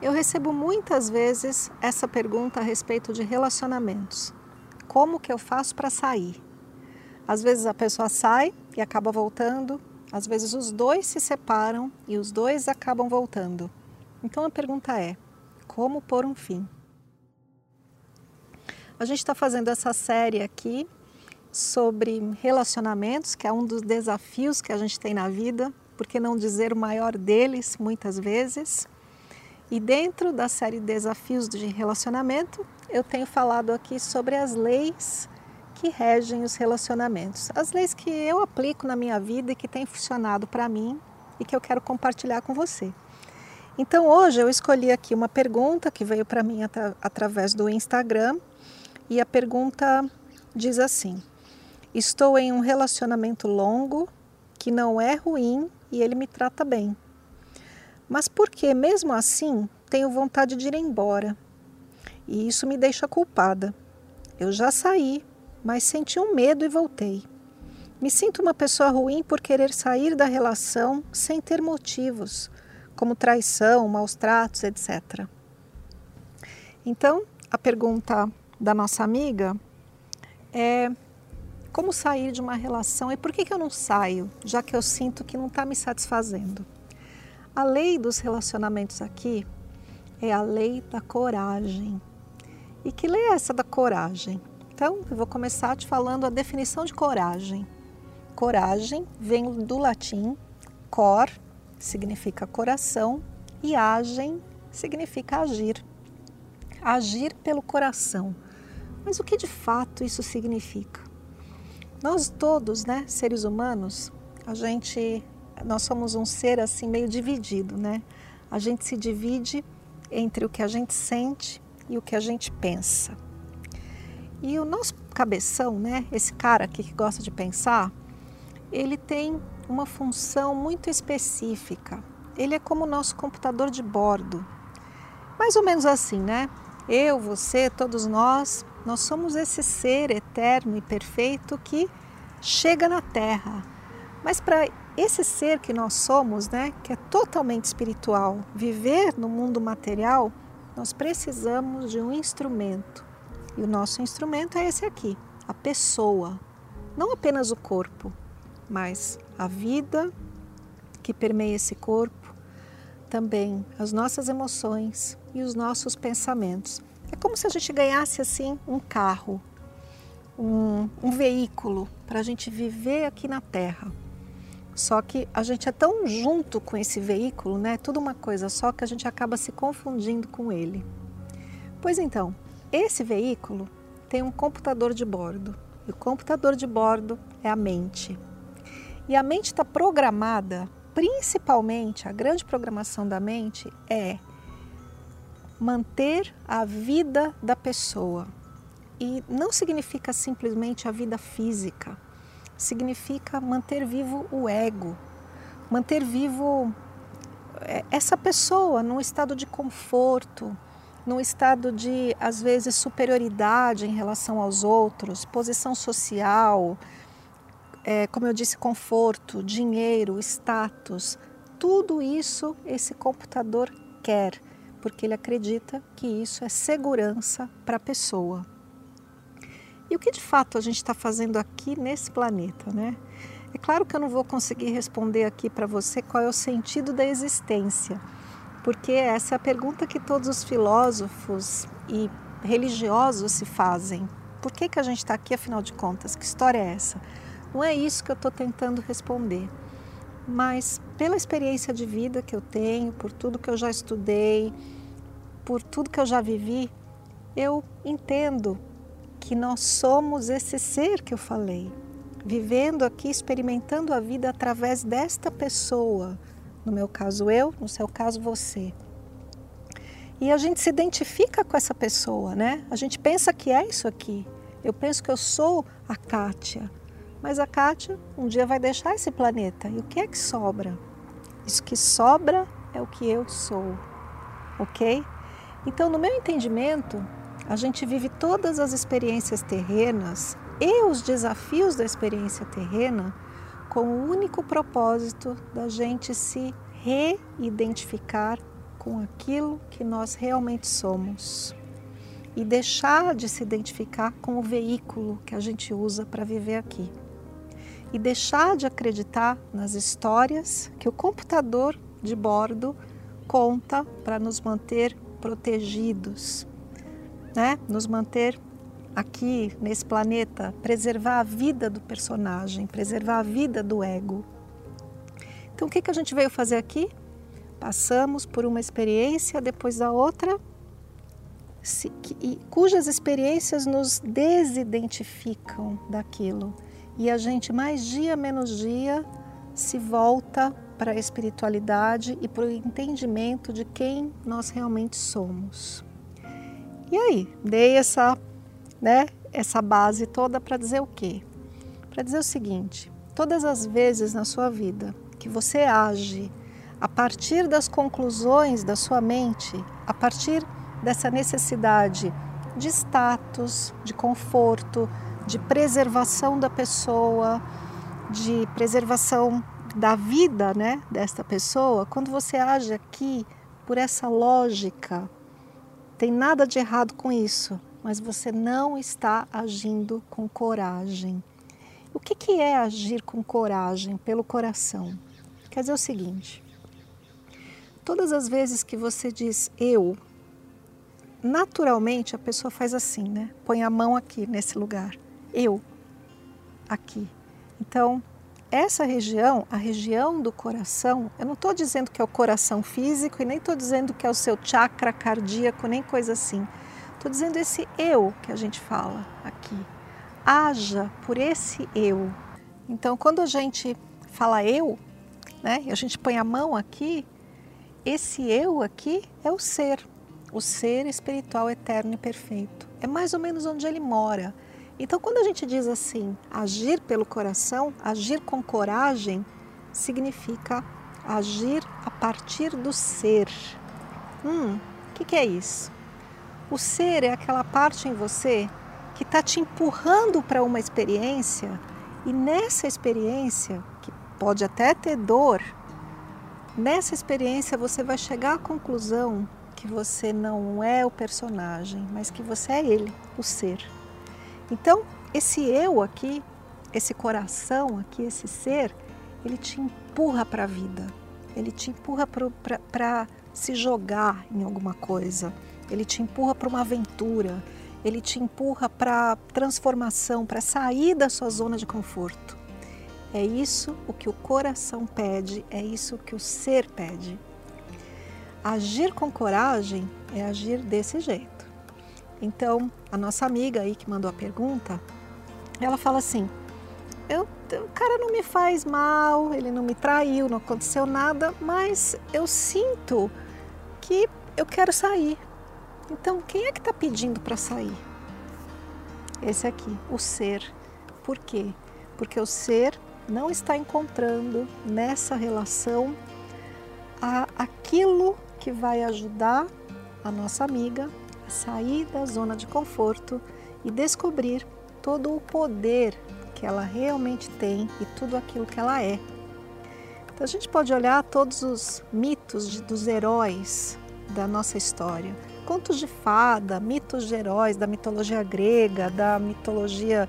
Eu recebo muitas vezes essa pergunta a respeito de relacionamentos. Como que eu faço para sair? Às vezes a pessoa sai e acaba voltando, às vezes os dois se separam e os dois acabam voltando. Então a pergunta é: como pôr um fim? A gente está fazendo essa série aqui sobre relacionamentos, que é um dos desafios que a gente tem na vida, por que não dizer o maior deles muitas vezes. E dentro da série Desafios de Relacionamento, eu tenho falado aqui sobre as leis que regem os relacionamentos, as leis que eu aplico na minha vida e que têm funcionado para mim e que eu quero compartilhar com você. Então hoje eu escolhi aqui uma pergunta que veio para mim atra através do Instagram e a pergunta diz assim: Estou em um relacionamento longo que não é ruim e ele me trata bem mas porque, mesmo assim, tenho vontade de ir embora. E isso me deixa culpada. Eu já saí, mas senti um medo e voltei. Me sinto uma pessoa ruim por querer sair da relação sem ter motivos, como traição, maus tratos, etc. Então, a pergunta da nossa amiga é como sair de uma relação e por que, que eu não saio, já que eu sinto que não está me satisfazendo. A lei dos relacionamentos aqui é a lei da coragem. E que lei é essa da coragem? Então, eu vou começar te falando a definição de coragem. Coragem vem do latim cor, significa coração, e agem significa agir. Agir pelo coração. Mas o que de fato isso significa? Nós todos, né, seres humanos, a gente nós somos um ser assim meio dividido, né? A gente se divide entre o que a gente sente e o que a gente pensa. E o nosso cabeção, né, esse cara aqui que gosta de pensar, ele tem uma função muito específica. Ele é como o nosso computador de bordo. Mais ou menos assim, né? Eu, você, todos nós, nós somos esse ser eterno e perfeito que chega na Terra. Mas para esse ser que nós somos, né, que é totalmente espiritual, viver no mundo material, nós precisamos de um instrumento. E o nosso instrumento é esse aqui, a pessoa. Não apenas o corpo, mas a vida que permeia esse corpo, também as nossas emoções e os nossos pensamentos. É como se a gente ganhasse assim um carro, um, um veículo para a gente viver aqui na Terra. Só que a gente é tão junto com esse veículo, né? Tudo uma coisa só que a gente acaba se confundindo com ele. Pois então, esse veículo tem um computador de bordo. E o computador de bordo é a mente. E a mente está programada, principalmente, a grande programação da mente é manter a vida da pessoa. E não significa simplesmente a vida física significa manter vivo o ego, manter vivo é, essa pessoa num estado de conforto, num estado de, às vezes, superioridade em relação aos outros, posição social, é, como eu disse, conforto, dinheiro, status, tudo isso esse computador quer, porque ele acredita que isso é segurança para a pessoa. E o que de fato a gente está fazendo aqui nesse planeta, né? É claro que eu não vou conseguir responder aqui para você qual é o sentido da existência, porque essa é a pergunta que todos os filósofos e religiosos se fazem. Por que, que a gente está aqui, afinal de contas? Que história é essa? Não é isso que eu estou tentando responder, mas pela experiência de vida que eu tenho, por tudo que eu já estudei, por tudo que eu já vivi, eu entendo que nós somos esse ser que eu falei, vivendo aqui, experimentando a vida através desta pessoa, no meu caso eu, no seu caso você. E a gente se identifica com essa pessoa, né? A gente pensa que é isso aqui. Eu penso que eu sou a Kátia. Mas a Kátia um dia vai deixar esse planeta. E o que é que sobra? Isso que sobra é o que eu sou. Ok? Então, no meu entendimento, a gente vive todas as experiências terrenas e os desafios da experiência terrena com o único propósito da gente se reidentificar com aquilo que nós realmente somos e deixar de se identificar com o veículo que a gente usa para viver aqui. E deixar de acreditar nas histórias que o computador de bordo conta para nos manter protegidos, né? Nos manter aqui nesse planeta, preservar a vida do personagem, preservar a vida do ego. Então, o que, que a gente veio fazer aqui? Passamos por uma experiência depois da outra, se, que, cujas experiências nos desidentificam daquilo. E a gente, mais dia menos dia, se volta para a espiritualidade e para o entendimento de quem nós realmente somos. E aí, dei essa, né, essa base toda para dizer o quê? Para dizer o seguinte: todas as vezes na sua vida que você age a partir das conclusões da sua mente, a partir dessa necessidade de status, de conforto, de preservação da pessoa, de preservação da vida né, desta pessoa, quando você age aqui por essa lógica, tem nada de errado com isso, mas você não está agindo com coragem. O que, que é agir com coragem pelo coração? Quer dizer o seguinte: todas as vezes que você diz eu, naturalmente a pessoa faz assim, né? Põe a mão aqui nesse lugar. Eu, aqui. Então, essa região, a região do coração, eu não estou dizendo que é o coração físico e nem estou dizendo que é o seu chakra cardíaco, nem coisa assim. Estou dizendo esse eu que a gente fala aqui. Haja por esse eu. Então, quando a gente fala eu, né, e a gente põe a mão aqui, esse eu aqui é o ser, o ser espiritual eterno e perfeito. É mais ou menos onde ele mora. Então, quando a gente diz assim, agir pelo coração, agir com coragem, significa agir a partir do ser. Hum, o que, que é isso? O ser é aquela parte em você que está te empurrando para uma experiência e nessa experiência, que pode até ter dor, nessa experiência você vai chegar à conclusão que você não é o personagem, mas que você é ele, o ser. Então, esse eu aqui, esse coração aqui, esse ser, ele te empurra para a vida, ele te empurra para se jogar em alguma coisa, ele te empurra para uma aventura, ele te empurra para transformação, para sair da sua zona de conforto. É isso o que o coração pede, é isso que o ser pede. Agir com coragem é agir desse jeito. Então, a nossa amiga aí que mandou a pergunta, ela fala assim: eu, o cara não me faz mal, ele não me traiu, não aconteceu nada, mas eu sinto que eu quero sair. Então, quem é que está pedindo para sair? Esse aqui, o ser. Por quê? Porque o ser não está encontrando nessa relação a, aquilo que vai ajudar a nossa amiga sair da zona de conforto e descobrir todo o poder que ela realmente tem e tudo aquilo que ela é. Então a gente pode olhar todos os mitos de, dos heróis da nossa história. Contos de fada, mitos de heróis da mitologia grega, da mitologia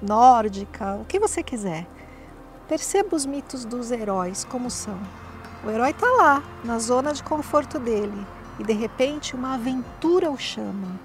nórdica, o que você quiser. Perceba os mitos dos heróis como são. O herói está lá, na zona de conforto dele, e de repente uma aventura o chama.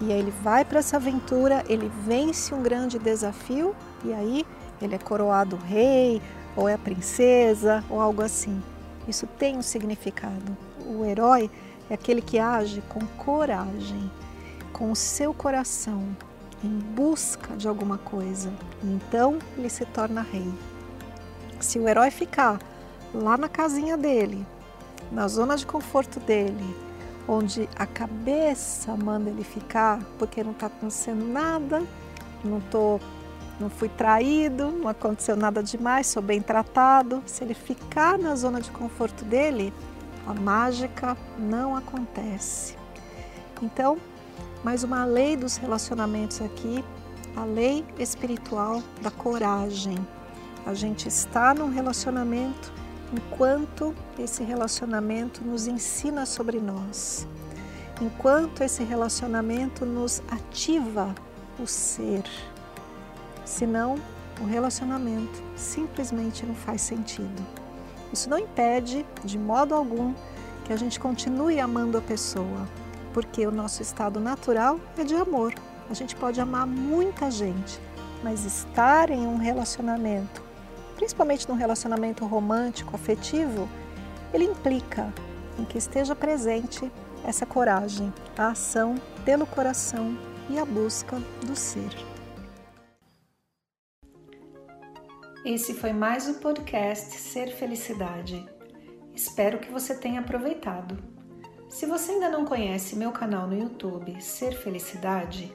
E aí ele vai para essa aventura, ele vence um grande desafio e aí ele é coroado rei, ou é a princesa, ou algo assim. Isso tem um significado. O herói é aquele que age com coragem, com o seu coração, em busca de alguma coisa. Então ele se torna rei. Se o herói ficar lá na casinha dele, na zona de conforto dele, onde a cabeça manda ele ficar porque não está acontecendo nada, não tô, não fui traído, não aconteceu nada demais, sou bem tratado. Se ele ficar na zona de conforto dele, a mágica não acontece. Então, mais uma lei dos relacionamentos aqui, a lei espiritual da coragem. A gente está num relacionamento enquanto esse relacionamento nos ensina sobre nós, enquanto esse relacionamento nos ativa o ser. Senão, o relacionamento simplesmente não faz sentido. Isso não impede, de modo algum, que a gente continue amando a pessoa, porque o nosso estado natural é de amor. A gente pode amar muita gente, mas estar em um relacionamento principalmente num relacionamento romântico, afetivo, ele implica em que esteja presente essa coragem, a ação pelo coração e a busca do ser. Esse foi mais o podcast Ser Felicidade. Espero que você tenha aproveitado. Se você ainda não conhece meu canal no YouTube Ser Felicidade,